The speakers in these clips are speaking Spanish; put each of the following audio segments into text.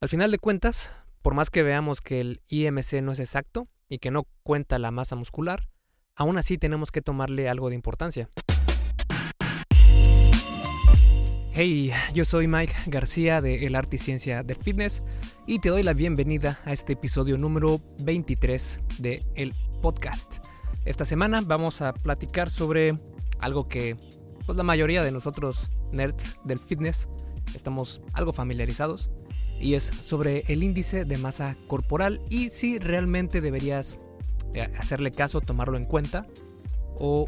Al final de cuentas, por más que veamos que el IMC no es exacto y que no cuenta la masa muscular, aún así tenemos que tomarle algo de importancia. Hey, yo soy Mike García de El Arte y Ciencia del Fitness y te doy la bienvenida a este episodio número 23 de el podcast. Esta semana vamos a platicar sobre algo que pues, la mayoría de nosotros nerds del fitness estamos algo familiarizados y es sobre el índice de masa corporal y si realmente deberías eh, hacerle caso, tomarlo en cuenta o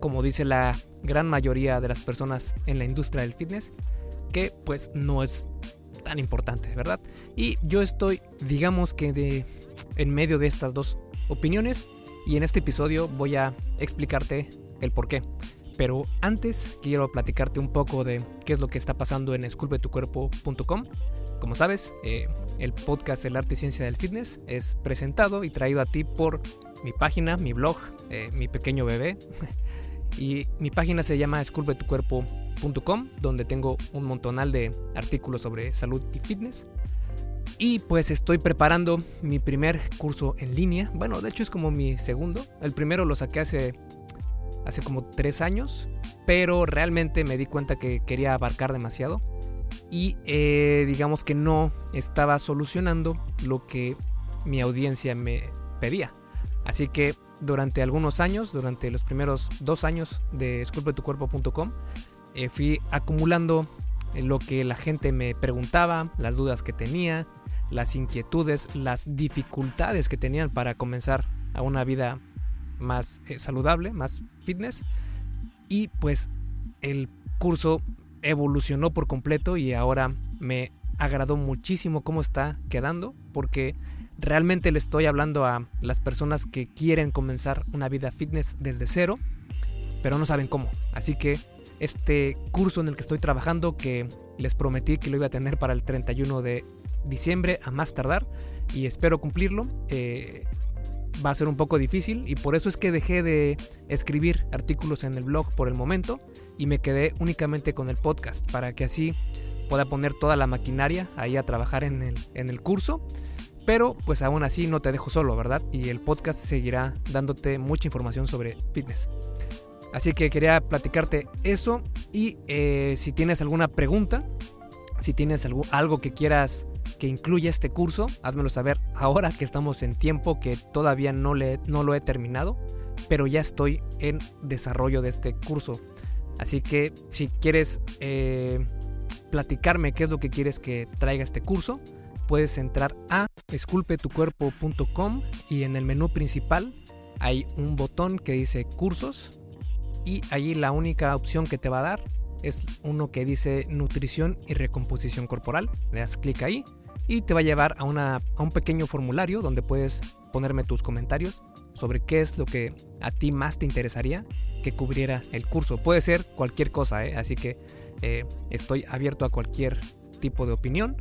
como dice la gran mayoría de las personas en la industria del fitness, que pues no es tan importante, ¿verdad? Y yo estoy, digamos que de, en medio de estas dos opiniones y en este episodio voy a explicarte el por qué. Pero antes quiero platicarte un poco de qué es lo que está pasando en esculpetucuerpo.com. Como sabes, eh, el podcast El Arte y Ciencia del Fitness es presentado y traído a ti por mi página, mi blog, eh, mi pequeño bebé. y mi página se llama esculpetucuerpo.com, donde tengo un montonal de artículos sobre salud y fitness. Y pues estoy preparando mi primer curso en línea. Bueno, de hecho es como mi segundo. El primero lo saqué hace, hace como tres años, pero realmente me di cuenta que quería abarcar demasiado y eh, digamos que no estaba solucionando lo que mi audiencia me pedía. Así que durante algunos años, durante los primeros dos años de esculpetucuerpo.com, eh, fui acumulando lo que la gente me preguntaba, las dudas que tenía, las inquietudes, las dificultades que tenían para comenzar a una vida más eh, saludable, más fitness. Y pues el curso evolucionó por completo y ahora me agradó muchísimo cómo está quedando porque realmente le estoy hablando a las personas que quieren comenzar una vida fitness desde cero, pero no saben cómo. Así que este curso en el que estoy trabajando, que les prometí que lo iba a tener para el 31 de diciembre a más tardar, y espero cumplirlo, eh, va a ser un poco difícil y por eso es que dejé de escribir artículos en el blog por el momento y me quedé únicamente con el podcast para que así pueda poner toda la maquinaria ahí a trabajar en el, en el curso. Pero pues aún así no te dejo solo, ¿verdad? Y el podcast seguirá dándote mucha información sobre fitness. Así que quería platicarte eso y eh, si tienes alguna pregunta, si tienes algo, algo que quieras que incluya este curso, házmelo saber ahora que estamos en tiempo que todavía no, le, no lo he terminado, pero ya estoy en desarrollo de este curso. Así que si quieres eh, platicarme qué es lo que quieres que traiga este curso, puedes entrar a esculpetucuerpo.com y en el menú principal hay un botón que dice cursos y allí la única opción que te va a dar es uno que dice nutrición y recomposición corporal. Le das clic ahí y te va a llevar a, una, a un pequeño formulario donde puedes ponerme tus comentarios sobre qué es lo que a ti más te interesaría que cubriera el curso. Puede ser cualquier cosa, ¿eh? así que eh, estoy abierto a cualquier tipo de opinión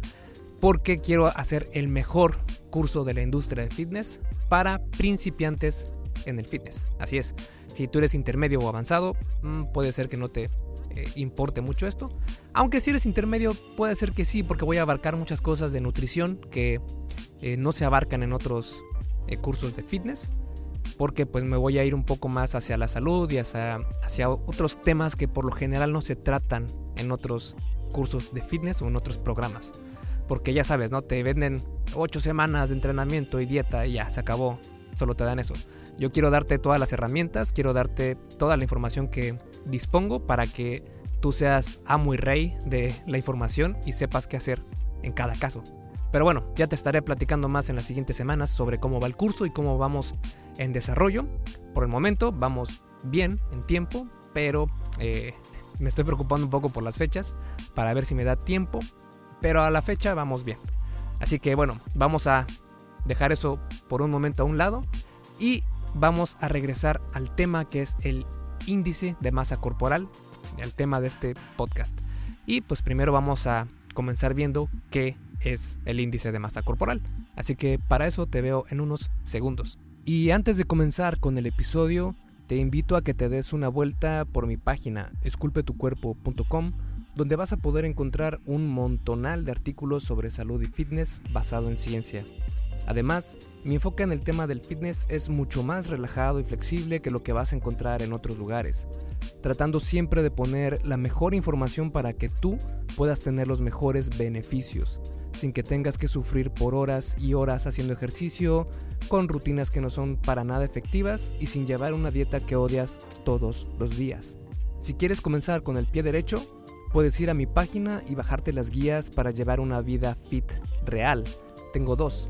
porque quiero hacer el mejor curso de la industria de fitness para principiantes en el fitness. Así es, si tú eres intermedio o avanzado, mm, puede ser que no te eh, importe mucho esto. Aunque si eres intermedio, puede ser que sí, porque voy a abarcar muchas cosas de nutrición que no se abarcan en otros cursos de fitness porque pues me voy a ir un poco más hacia la salud y hacia, hacia otros temas que por lo general no se tratan en otros cursos de fitness o en otros programas. Porque ya sabes, ¿no? Te venden 8 semanas de entrenamiento y dieta y ya, se acabó. Solo te dan eso. Yo quiero darte todas las herramientas, quiero darte toda la información que dispongo para que tú seas amo y rey de la información y sepas qué hacer en cada caso. Pero bueno, ya te estaré platicando más en las siguientes semanas sobre cómo va el curso y cómo vamos en desarrollo. Por el momento vamos bien en tiempo, pero eh, me estoy preocupando un poco por las fechas para ver si me da tiempo. Pero a la fecha vamos bien. Así que bueno, vamos a dejar eso por un momento a un lado y vamos a regresar al tema que es el índice de masa corporal, el tema de este podcast. Y pues primero vamos a comenzar viendo qué es el índice de masa corporal. Así que para eso te veo en unos segundos. Y antes de comenzar con el episodio, te invito a que te des una vuelta por mi página esculpetucuerpo.com donde vas a poder encontrar un montonal de artículos sobre salud y fitness basado en ciencia. Además, mi enfoque en el tema del fitness es mucho más relajado y flexible que lo que vas a encontrar en otros lugares, tratando siempre de poner la mejor información para que tú puedas tener los mejores beneficios, sin que tengas que sufrir por horas y horas haciendo ejercicio, con rutinas que no son para nada efectivas y sin llevar una dieta que odias todos los días. Si quieres comenzar con el pie derecho, puedes ir a mi página y bajarte las guías para llevar una vida fit real. Tengo dos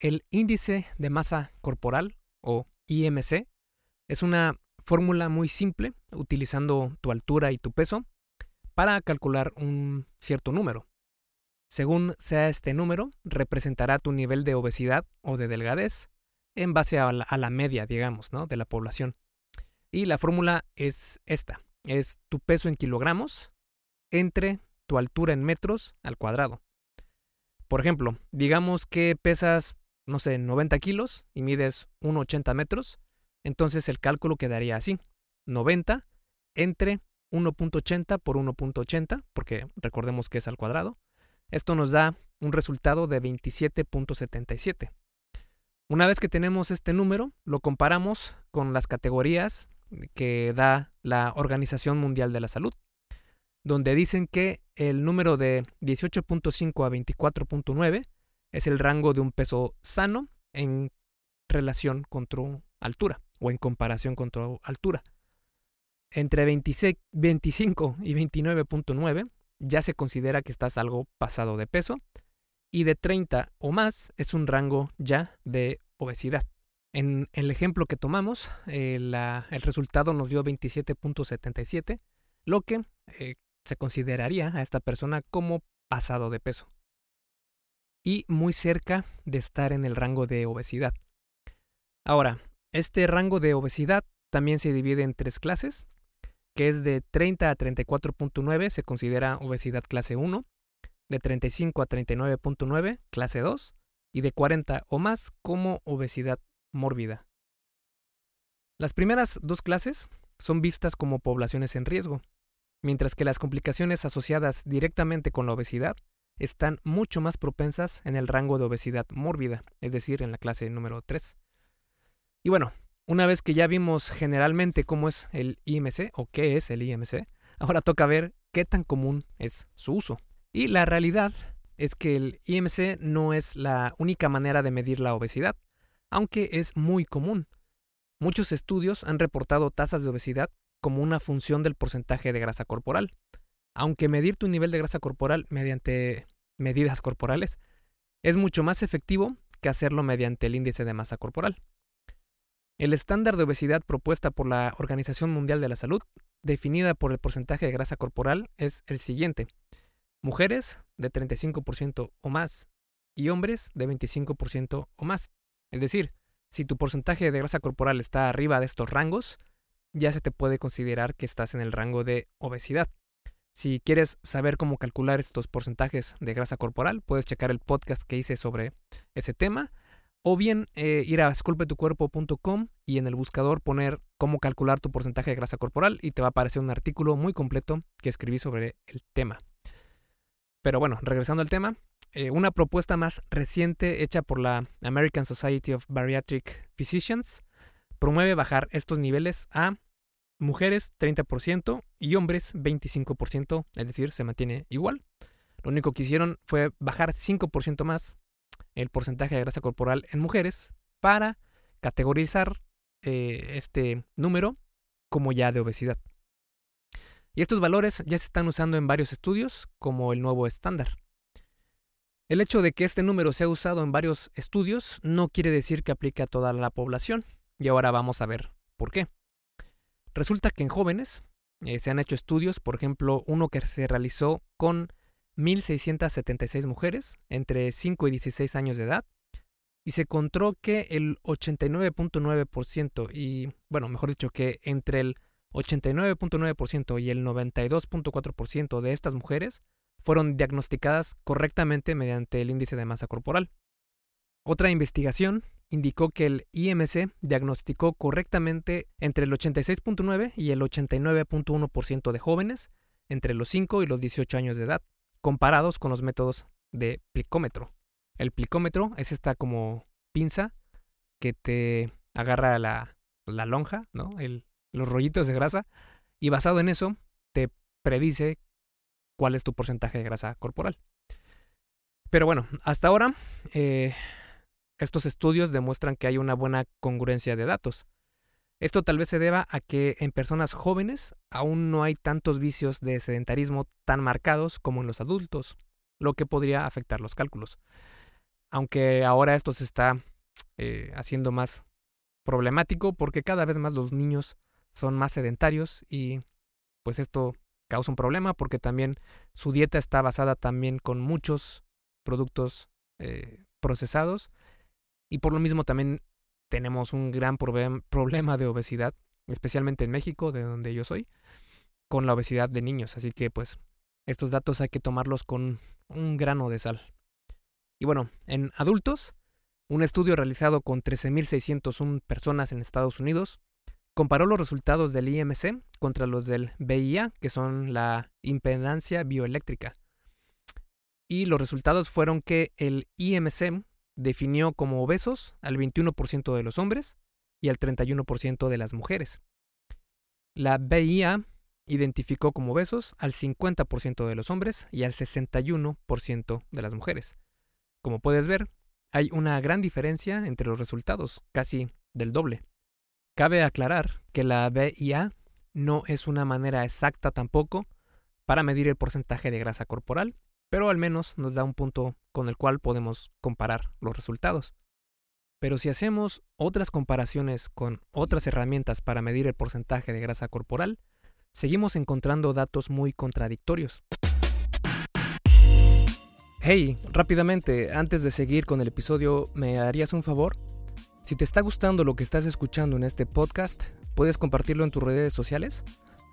El índice de masa corporal, o IMC, es una fórmula muy simple utilizando tu altura y tu peso para calcular un cierto número. Según sea este número, representará tu nivel de obesidad o de delgadez en base a la, media, digamos, ¿no? de la población. Y la fórmula es esta, es tu peso en kilogramos entre tu altura en metros al cuadrado. Por ejemplo, digamos que pesas no sé, 90 kilos y mides 1,80 metros, entonces el cálculo quedaría así. 90 entre 1.80 por 1.80, porque recordemos que es al cuadrado. Esto nos da un resultado de 27.77. Una vez que tenemos este número, lo comparamos con las categorías que da la Organización Mundial de la Salud, donde dicen que el número de 18.5 a 24.9 es el rango de un peso sano en relación con tu altura o en comparación con tu altura. Entre 25 y 29.9 ya se considera que estás algo pasado de peso y de 30 o más es un rango ya de obesidad. En el ejemplo que tomamos, eh, el resultado nos dio 27.77, lo que eh, se consideraría a esta persona como pasado de peso y muy cerca de estar en el rango de obesidad. Ahora, este rango de obesidad también se divide en tres clases, que es de 30 a 34.9 se considera obesidad clase 1, de 35 a 39.9 clase 2 y de 40 o más como obesidad mórbida. Las primeras dos clases son vistas como poblaciones en riesgo, mientras que las complicaciones asociadas directamente con la obesidad están mucho más propensas en el rango de obesidad mórbida, es decir, en la clase número 3. Y bueno, una vez que ya vimos generalmente cómo es el IMC o qué es el IMC, ahora toca ver qué tan común es su uso. Y la realidad es que el IMC no es la única manera de medir la obesidad, aunque es muy común. Muchos estudios han reportado tasas de obesidad como una función del porcentaje de grasa corporal, aunque medir tu nivel de grasa corporal mediante medidas corporales es mucho más efectivo que hacerlo mediante el índice de masa corporal. El estándar de obesidad propuesta por la Organización Mundial de la Salud, definida por el porcentaje de grasa corporal, es el siguiente. Mujeres de 35% o más y hombres de 25% o más. Es decir, si tu porcentaje de grasa corporal está arriba de estos rangos, ya se te puede considerar que estás en el rango de obesidad. Si quieres saber cómo calcular estos porcentajes de grasa corporal, puedes checar el podcast que hice sobre ese tema. O bien eh, ir a esculpetucuerpo.com y en el buscador poner cómo calcular tu porcentaje de grasa corporal y te va a aparecer un artículo muy completo que escribí sobre el tema. Pero bueno, regresando al tema, eh, una propuesta más reciente hecha por la American Society of Bariatric Physicians promueve bajar estos niveles a mujeres 30% y hombres 25%, es decir, se mantiene igual. Lo único que hicieron fue bajar 5% más el porcentaje de grasa corporal en mujeres para categorizar eh, este número como ya de obesidad. Y estos valores ya se están usando en varios estudios como el nuevo estándar. El hecho de que este número sea usado en varios estudios no quiere decir que aplique a toda la población, y ahora vamos a ver por qué. Resulta que en jóvenes eh, se han hecho estudios, por ejemplo, uno que se realizó con 1.676 mujeres entre 5 y 16 años de edad, y se encontró que el 89.9% y, bueno, mejor dicho, que entre el 89.9% y el 92.4% de estas mujeres fueron diagnosticadas correctamente mediante el índice de masa corporal. Otra investigación indicó que el IMC diagnosticó correctamente entre el 86.9 y el 89.1% de jóvenes entre los 5 y los 18 años de edad, comparados con los métodos de plicómetro. El plicómetro es esta como pinza que te agarra la, la lonja, ¿no? El, los rollitos de grasa, y basado en eso te predice cuál es tu porcentaje de grasa corporal. Pero bueno, hasta ahora eh, estos estudios demuestran que hay una buena congruencia de datos. Esto tal vez se deba a que en personas jóvenes aún no hay tantos vicios de sedentarismo tan marcados como en los adultos, lo que podría afectar los cálculos. Aunque ahora esto se está eh, haciendo más problemático porque cada vez más los niños son más sedentarios y pues esto causa un problema porque también su dieta está basada también con muchos productos eh, procesados y por lo mismo también tenemos un gran problema de obesidad, especialmente en México, de donde yo soy, con la obesidad de niños. Así que pues estos datos hay que tomarlos con un grano de sal. Y bueno, en adultos, un estudio realizado con 13.601 personas en Estados Unidos comparó los resultados del IMC contra los del BIA, que son la impedancia bioeléctrica. Y los resultados fueron que el IMC definió como obesos al 21% de los hombres y al 31% de las mujeres. La BIA identificó como obesos al 50% de los hombres y al 61% de las mujeres. Como puedes ver, hay una gran diferencia entre los resultados, casi del doble. Cabe aclarar que la BIA no es una manera exacta tampoco para medir el porcentaje de grasa corporal, pero al menos nos da un punto con el cual podemos comparar los resultados. Pero si hacemos otras comparaciones con otras herramientas para medir el porcentaje de grasa corporal, seguimos encontrando datos muy contradictorios. Hey, rápidamente, antes de seguir con el episodio, ¿me harías un favor? Si te está gustando lo que estás escuchando en este podcast, puedes compartirlo en tus redes sociales.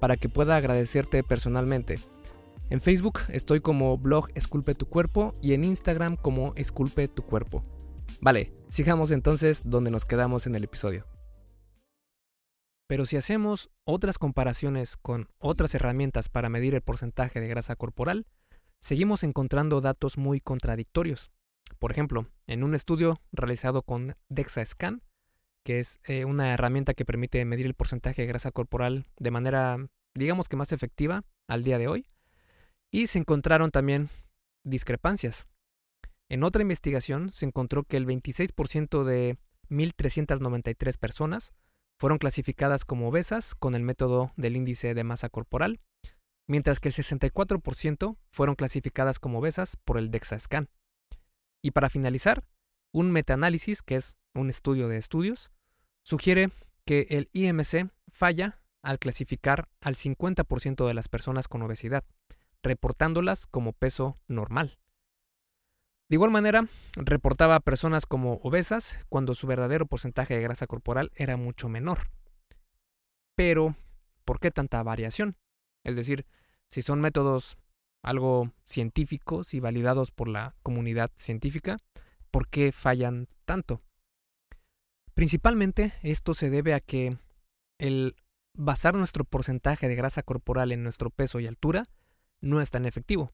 para que pueda agradecerte personalmente. En Facebook estoy como blog Esculpe tu cuerpo y en Instagram como Esculpe tu cuerpo. Vale, sigamos entonces donde nos quedamos en el episodio. Pero si hacemos otras comparaciones con otras herramientas para medir el porcentaje de grasa corporal, seguimos encontrando datos muy contradictorios. Por ejemplo, en un estudio realizado con DexaScan, que es eh, una herramienta que permite medir el porcentaje de grasa corporal de manera, digamos que más efectiva al día de hoy. Y se encontraron también discrepancias. En otra investigación se encontró que el 26% de 1.393 personas fueron clasificadas como obesas con el método del índice de masa corporal, mientras que el 64% fueron clasificadas como obesas por el DEXA-SCAN. Y para finalizar, un metaanálisis, que es un estudio de estudios, sugiere que el IMC falla al clasificar al 50% de las personas con obesidad, reportándolas como peso normal. De igual manera, reportaba a personas como obesas cuando su verdadero porcentaje de grasa corporal era mucho menor. Pero, ¿por qué tanta variación? Es decir, si son métodos algo científicos y validados por la comunidad científica, ¿por qué fallan tanto? Principalmente esto se debe a que el basar nuestro porcentaje de grasa corporal en nuestro peso y altura no es tan efectivo.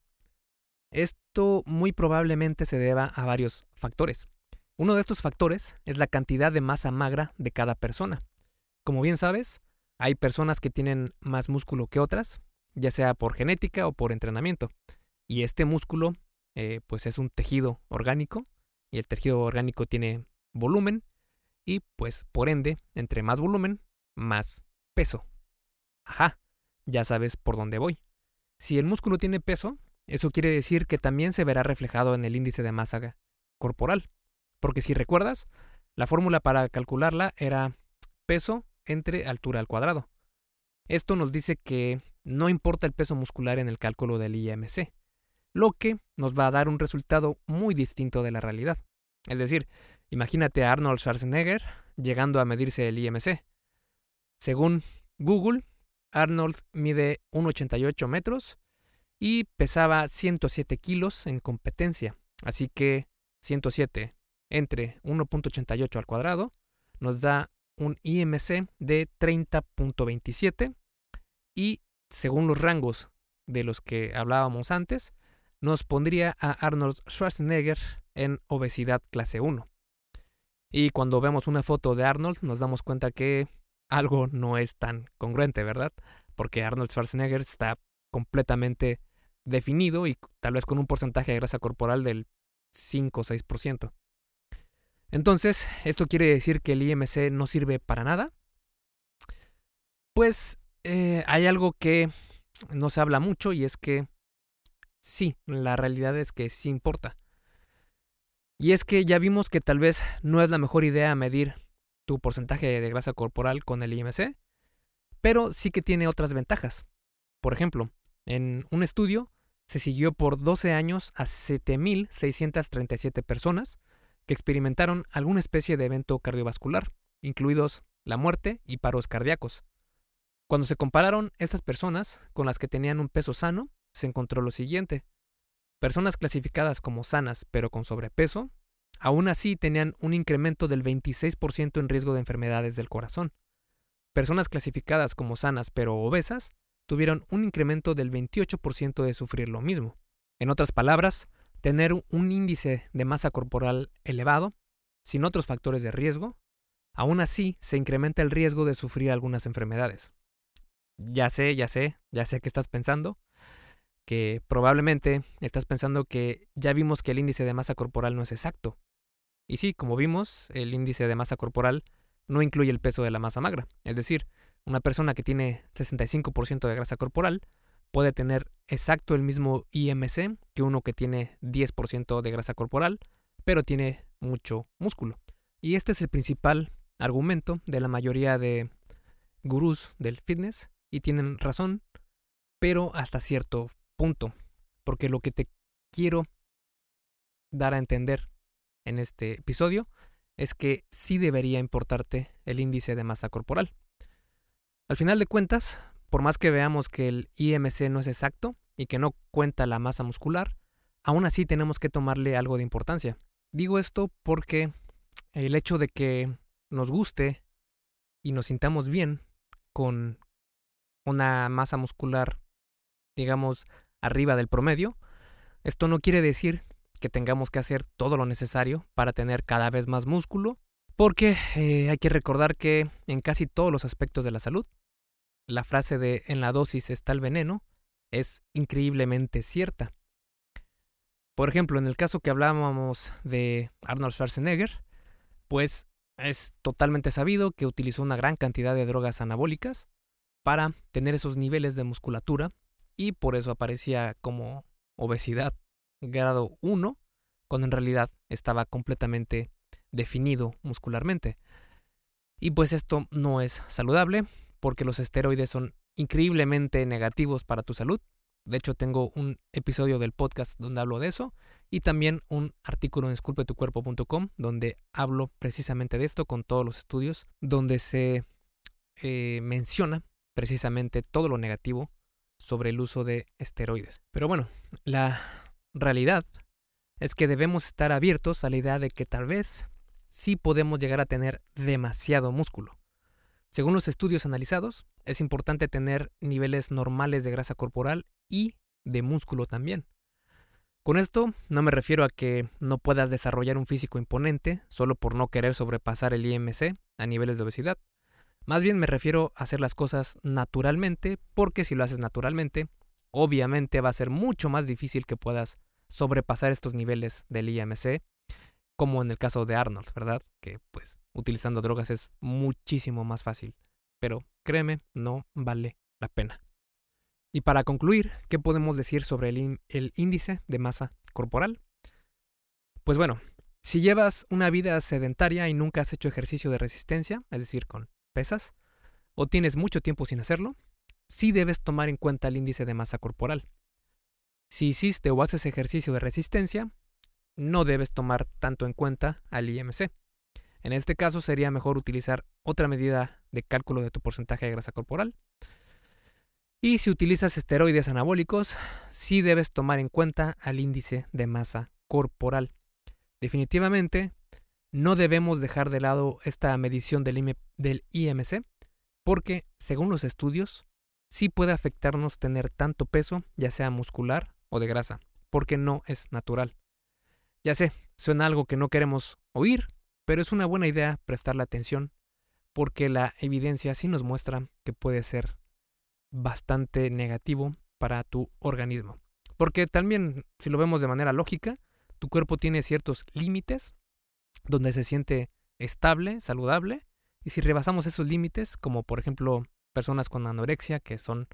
Esto muy probablemente se deba a varios factores. Uno de estos factores es la cantidad de masa magra de cada persona. Como bien sabes, Hay personas que tienen más músculo que otras, ya sea por genética o por entrenamiento. Y este músculo, eh, pues es un tejido orgánico, y el tejido orgánico tiene volumen, y pues por ende, entre más volumen, más peso. Ajá, ya sabes por dónde voy. Si el músculo tiene peso, eso quiere decir que también se verá reflejado en el índice de masa corporal. Porque si recuerdas, la fórmula para calcularla era peso entre altura al cuadrado. Esto nos dice que no importa el peso muscular en el cálculo del IMC, lo que nos va a dar un resultado muy distinto de la realidad. Es decir, imagínate a Arnold Schwarzenegger llegando a medirse el IMC. Según Google, Arnold mide 1,88 metros y pesaba 107 kilos en competencia. Así que 107 entre 1.88 al cuadrado nos da un IMC de 30.27 y según los rangos de los que hablábamos antes, nos pondría a Arnold Schwarzenegger en obesidad clase 1. Y cuando vemos una foto de Arnold nos damos cuenta que algo no es tan congruente, ¿verdad? Porque Arnold Schwarzenegger está completamente definido y tal vez con un porcentaje de grasa corporal del 5 o 6%. Entonces, ¿esto quiere decir que el IMC no sirve para nada? Pues eh, hay algo que no se habla mucho y es que sí, la realidad es que sí importa. Y es que ya vimos que tal vez no es la mejor idea medir tu porcentaje de grasa corporal con el IMC, pero sí que tiene otras ventajas. Por ejemplo, en un estudio se siguió por 12 años a 7.637 personas que experimentaron alguna especie de evento cardiovascular, incluidos la muerte y paros cardíacos. Cuando se compararon estas personas con las que tenían un peso sano, se encontró lo siguiente. Personas clasificadas como sanas pero con sobrepeso, aún así tenían un incremento del 26% en riesgo de enfermedades del corazón. Personas clasificadas como sanas pero obesas tuvieron un incremento del 28% de sufrir lo mismo. En otras palabras, tener un índice de masa corporal elevado, sin otros factores de riesgo, aún así se incrementa el riesgo de sufrir algunas enfermedades. Ya sé, ya sé, ya sé que estás pensando, que probablemente estás pensando que ya vimos que el índice de masa corporal no es exacto. Y sí, como vimos, el índice de masa corporal no incluye el peso de la masa magra. Es decir, una persona que tiene 65% de grasa corporal puede tener exacto el mismo IMC que uno que tiene 10% de grasa corporal, pero tiene mucho músculo. Y este es el principal argumento de la mayoría de gurús del fitness, y tienen razón, pero hasta cierto punto, porque lo que te quiero dar a entender en este episodio es que sí debería importarte el índice de masa corporal. Al final de cuentas, por más que veamos que el IMC no es exacto y que no cuenta la masa muscular, aún así tenemos que tomarle algo de importancia. Digo esto porque el hecho de que nos guste y nos sintamos bien con una masa muscular, digamos, arriba del promedio, esto no quiere decir que tengamos que hacer todo lo necesario para tener cada vez más músculo, porque eh, hay que recordar que en casi todos los aspectos de la salud, la frase de en la dosis está el veneno es increíblemente cierta. Por ejemplo, en el caso que hablábamos de Arnold Schwarzenegger, pues es totalmente sabido que utilizó una gran cantidad de drogas anabólicas para tener esos niveles de musculatura y por eso aparecía como obesidad grado 1, cuando en realidad estaba completamente definido muscularmente. Y pues esto no es saludable porque los esteroides son increíblemente negativos para tu salud. De hecho, tengo un episodio del podcast donde hablo de eso y también un artículo en esculpetucuerpo.com donde hablo precisamente de esto con todos los estudios donde se eh, menciona precisamente todo lo negativo sobre el uso de esteroides. Pero bueno, la realidad es que debemos estar abiertos a la idea de que tal vez sí podemos llegar a tener demasiado músculo. Según los estudios analizados, es importante tener niveles normales de grasa corporal y de músculo también. Con esto no me refiero a que no puedas desarrollar un físico imponente solo por no querer sobrepasar el IMC a niveles de obesidad. Más bien me refiero a hacer las cosas naturalmente, porque si lo haces naturalmente, obviamente va a ser mucho más difícil que puedas sobrepasar estos niveles del IMC, como en el caso de Arnold, ¿verdad? Que pues utilizando drogas es muchísimo más fácil. Pero créeme, no vale la pena. Y para concluir, ¿qué podemos decir sobre el, el índice de masa corporal? Pues bueno, si llevas una vida sedentaria y nunca has hecho ejercicio de resistencia, es decir, con pesas, o tienes mucho tiempo sin hacerlo, sí debes tomar en cuenta el índice de masa corporal. Si hiciste o haces ejercicio de resistencia, no debes tomar tanto en cuenta al IMC. En este caso sería mejor utilizar otra medida de cálculo de tu porcentaje de grasa corporal. Y si utilizas esteroides anabólicos, sí debes tomar en cuenta al índice de masa corporal. Definitivamente, no debemos dejar de lado esta medición del, IMC porque, según los estudios, sí puede afectarnos tener tanto peso, ya sea muscular o de grasa, porque no es natural. Ya sé, suena algo que no queremos oír, pero es una buena idea prestarle atención, porque la evidencia sí nos muestra que puede ser bastante negativo para tu organismo. Porque también, si lo vemos de manera lógica, tu cuerpo tiene ciertos límites donde se siente estable, saludable, y si rebasamos esos límites, como por ejemplo personas con anorexia que son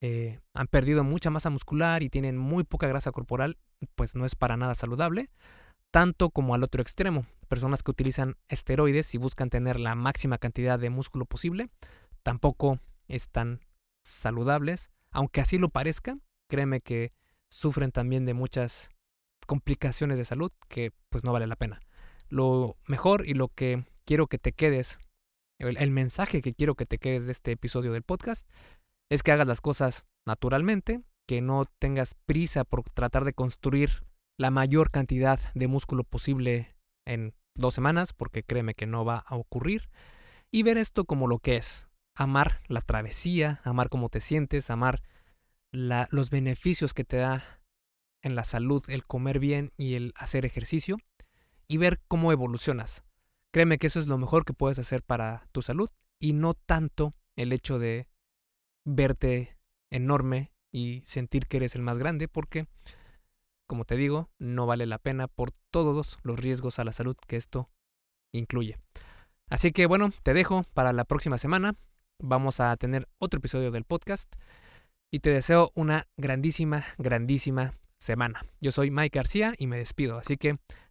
eh, han perdido mucha masa muscular y tienen muy poca grasa corporal, pues no es para nada saludable. Tanto como al otro extremo, personas que utilizan esteroides y buscan tener la máxima cantidad de músculo posible, tampoco están saludables. Aunque así lo parezca, créeme que sufren también de muchas complicaciones de salud que pues no vale la pena. Lo mejor y lo que quiero que te quedes, el, mensaje que quiero que te quedes de este episodio del podcast, es que hagas las cosas naturalmente, que no tengas prisa por tratar de construir la mayor cantidad de músculo posible en dos semanas, porque créeme que no va a ocurrir, y ver esto como lo que es, amar la travesía, amar cómo te sientes, amar los beneficios que te da en la salud el comer bien y el hacer ejercicio y ver cómo evolucionas. Créeme que eso es lo mejor que puedes hacer para tu salud y no tanto el hecho de verte enorme y sentir que eres el más grande porque, como te digo, no vale la pena por todos los riesgos a la salud que esto incluye. Así que bueno, te dejo para la próxima semana. Vamos a tener otro episodio del podcast y te deseo una grandísima, grandísima semana. Yo soy Mike García y me despido, así que